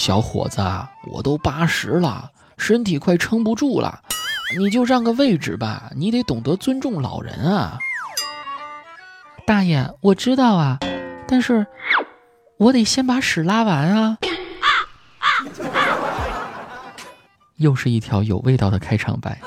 小伙子，我都八十了，身体快撑不住了，你就让个位置吧，你得懂得尊重老人啊。”大爷，我知道啊，但是我得先把屎拉完啊。又是一条有味道的开场白。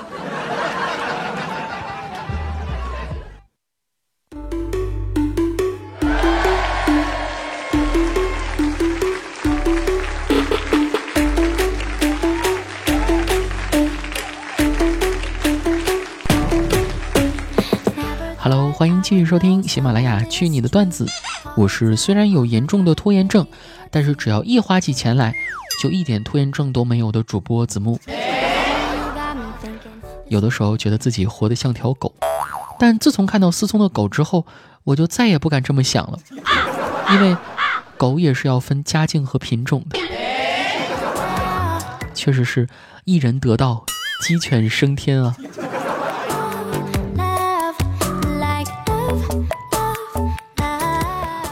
收听喜马拉雅《去你的段子》，我是虽然有严重的拖延症，但是只要一花起钱来。就一点拖延症都没有的主播子木，有的时候觉得自己活得像条狗，但自从看到思聪的狗之后，我就再也不敢这么想了，因为狗也是要分家境和品种的。确实是一人得道，鸡犬升天啊。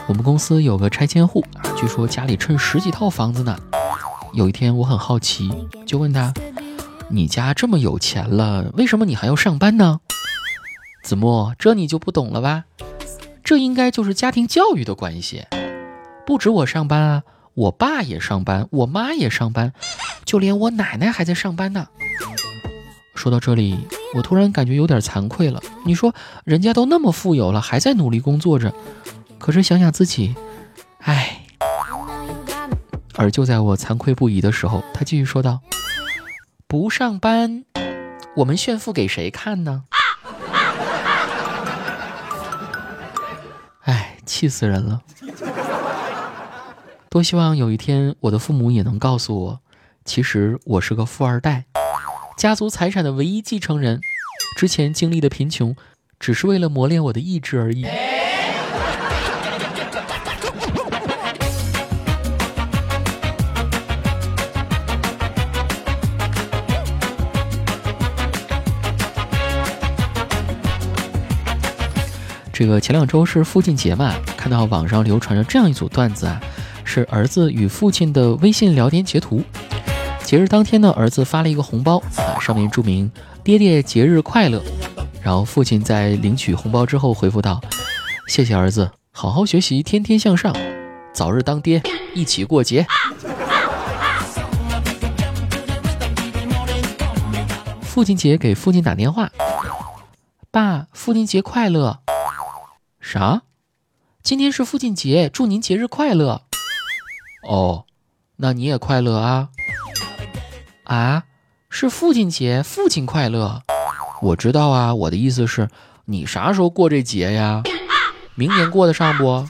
我们公司有个拆迁户，据说家里趁十几套房子呢。有一天，我很好奇，就问他：“你家这么有钱了，为什么你还要上班呢？”子墨，这你就不懂了吧？这应该就是家庭教育的关系。不止我上班啊，我爸也上班，我妈也上班，就连我奶奶还在上班呢。说到这里，我突然感觉有点惭愧了。你说，人家都那么富有了，还在努力工作着，可是想想自己，唉。而就在我惭愧不已的时候，他继续说道：“不上班，我们炫富给谁看呢？”哎，气死人了！多希望有一天我的父母也能告诉我，其实我是个富二代，家族财产的唯一继承人。之前经历的贫穷，只是为了磨练我的意志而已。这个前两周是父亲节嘛，看到网上流传着这样一组段子啊，是儿子与父亲的微信聊天截图。节日当天呢，儿子发了一个红包啊，上面注明“爹爹节日快乐”。然后父亲在领取红包之后回复道：“谢谢儿子，好好学习，天天向上，早日当爹，一起过节。”父亲节给父亲打电话：“爸，父亲节快乐。”啥？今天是父亲节，祝您节日快乐。哦，那你也快乐啊。啊，是父亲节，父亲快乐。我知道啊，我的意思是，你啥时候过这节呀？明年过得上不？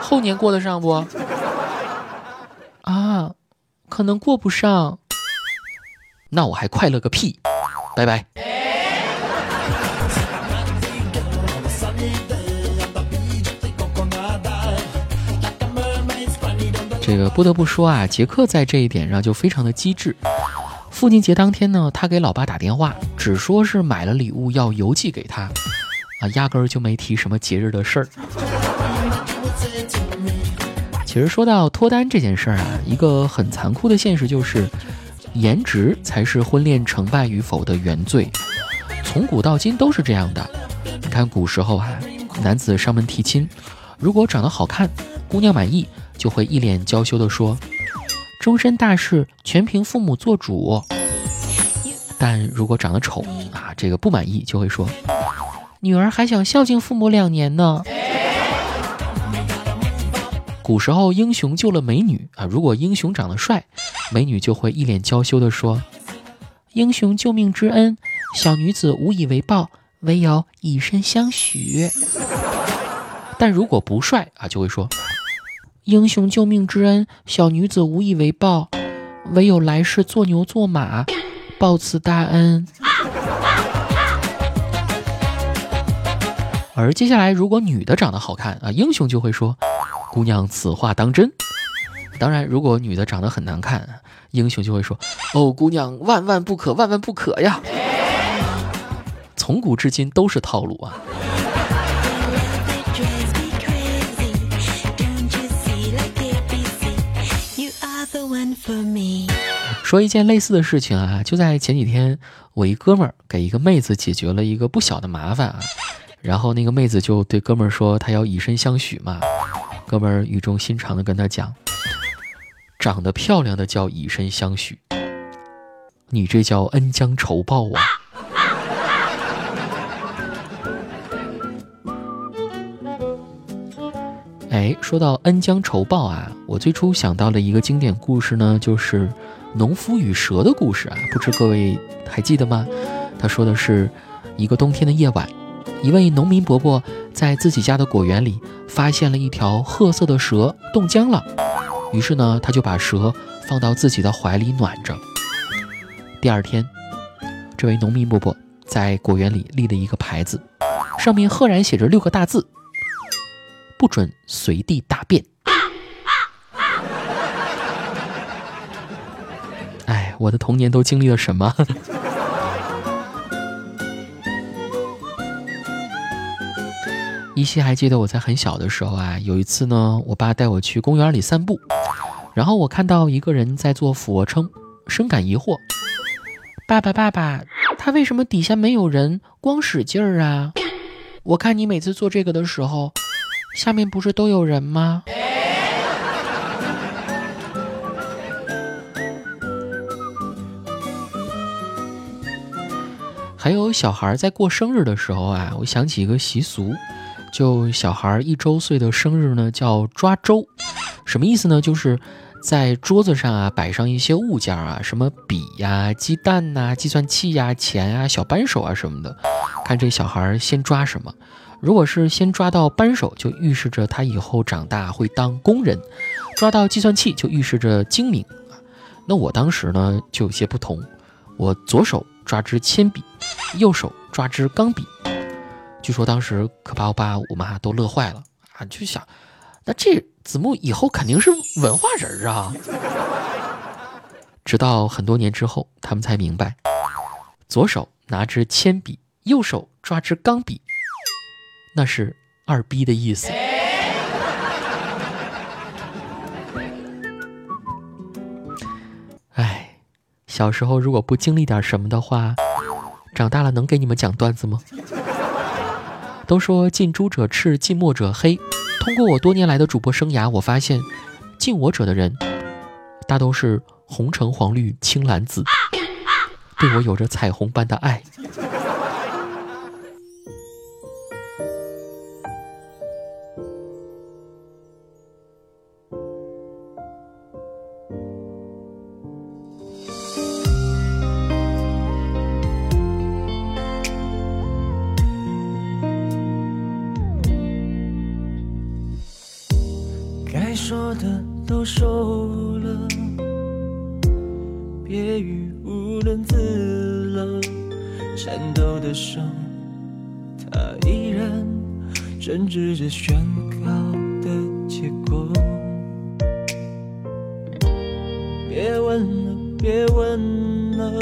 后年过得上不？啊，可能过不上。那我还快乐个屁！拜拜。这个不得不说啊，杰克在这一点上就非常的机智。父亲节当天呢，他给老爸打电话，只说是买了礼物要邮寄给他，啊，压根儿就没提什么节日的事儿。其实说到脱单这件事儿啊，一个很残酷的现实就是，颜值才是婚恋成败与否的原罪，从古到今都是这样的。你看古时候啊，男子上门提亲，如果长得好看，姑娘满意。就会一脸娇羞地说：“终身大事全凭父母做主。”但如果长得丑啊，这个不满意就会说：“女儿还想孝敬父母两年呢。”古时候英雄救了美女啊，如果英雄长得帅，美女就会一脸娇羞地说：“英雄救命之恩，小女子无以为报，唯有以身相许。”但如果不帅啊，就会说。英雄救命之恩，小女子无以为报，唯有来世做牛做马，报此大恩。而接下来，如果女的长得好看啊，英雄就会说：“姑娘，此话当真？”当然，如果女的长得很难看，英雄就会说：“哦，姑娘，万万不可，万万不可呀！”从古至今都是套路啊。说一件类似的事情啊，就在前几天，我一哥们儿给一个妹子解决了一个不小的麻烦啊，然后那个妹子就对哥们儿说，她要以身相许嘛。哥们儿语重心长的跟他讲，长得漂亮的叫以身相许，你这叫恩将仇报啊。哎，说到恩将仇报啊，我最初想到的一个经典故事呢，就是农夫与蛇的故事啊。不知各位还记得吗？他说的是一个冬天的夜晚，一位农民伯伯在自己家的果园里发现了一条褐色的蛇冻僵了，于是呢，他就把蛇放到自己的怀里暖着。第二天，这位农民伯伯在果园里立了一个牌子，上面赫然写着六个大字。不准随地大便。哎，我的童年都经历了什么？依稀还记得我在很小的时候啊，有一次呢，我爸带我去公园里散步，然后我看到一个人在做俯卧撑，深感疑惑。爸爸，爸爸，他为什么底下没有人，光使劲儿啊？我看你每次做这个的时候。下面不是都有人吗？还有小孩在过生日的时候啊，我想起一个习俗，就小孩一周岁的生日呢，叫抓周，什么意思呢？就是在桌子上啊摆上一些物件啊，什么笔呀、鸡蛋呐、计算器呀、钱啊、小扳手啊什么的，看这小孩先抓什么。如果是先抓到扳手，就预示着他以后长大会当工人；抓到计算器，就预示着精明。那我当时呢就有些不同，我左手抓支铅笔，右手抓支钢笔。据说当时可把我爸我妈都乐坏了啊，就想，那这子木以后肯定是文化人啊。直到很多年之后，他们才明白，左手拿支铅笔，右手抓支钢笔。那是二逼的意思。哎，小时候如果不经历点什么的话，长大了能给你们讲段子吗？都说近朱者赤，近墨者黑。通过我多年来的主播生涯，我发现近我者的人大都是红橙黄绿青蓝紫，对我有着彩虹般的爱。语无伦次了。颤抖的手，他依然针织着宣告的结果。别问了，别问了，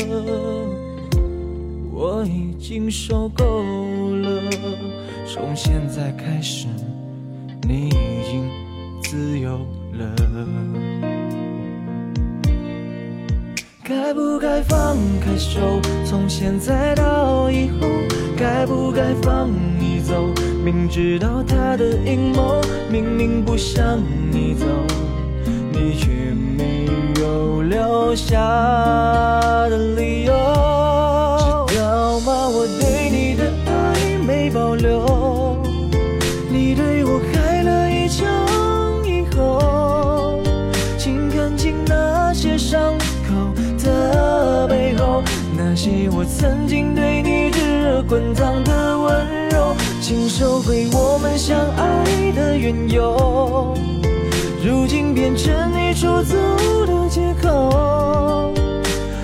我已经受够了。从现在开始，你已经。自由了，该不该放开手？从现在到以后，该不该放你走？明知道他的阴谋，明明不想你走，你却没有留下的理由。相爱的缘由，如今变成你出走的借口。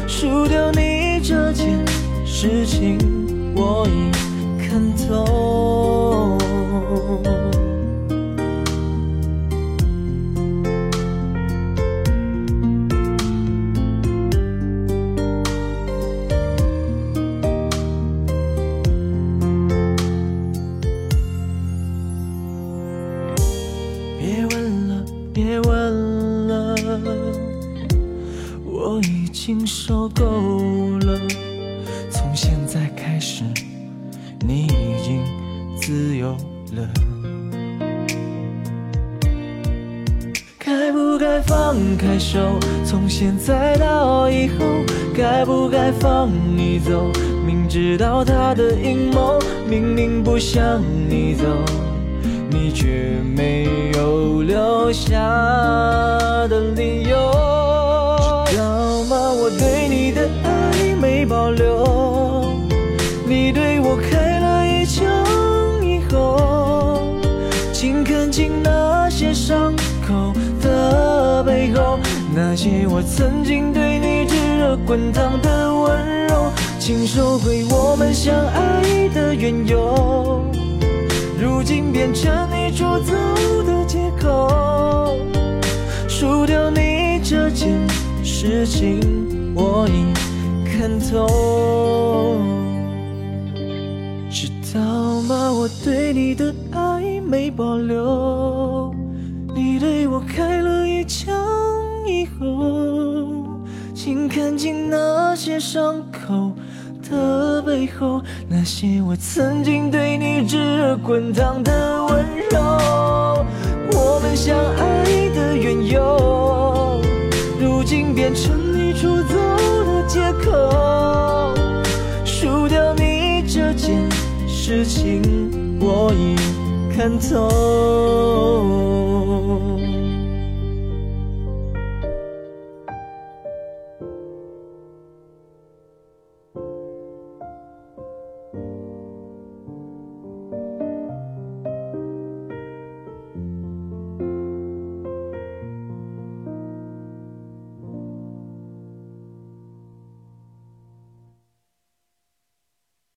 输掉你这件事情，我已看透。不该放开手？从现在到以后，该不该放你走？明知道他的阴谋，明明不想你走，你却没有留下的理由。那些我曾经对你炙热滚烫的温柔，请收回我们相爱的缘由，如今变成你出走的借口，输掉你这件事情，我已看透。知道吗？我对你的爱没保留，你对我开请看清那些伤口的背后，那些我曾经对你炙热滚烫的温柔，我们相爱的缘由，如今变成你出走的借口，输掉你这件事情，我已看透。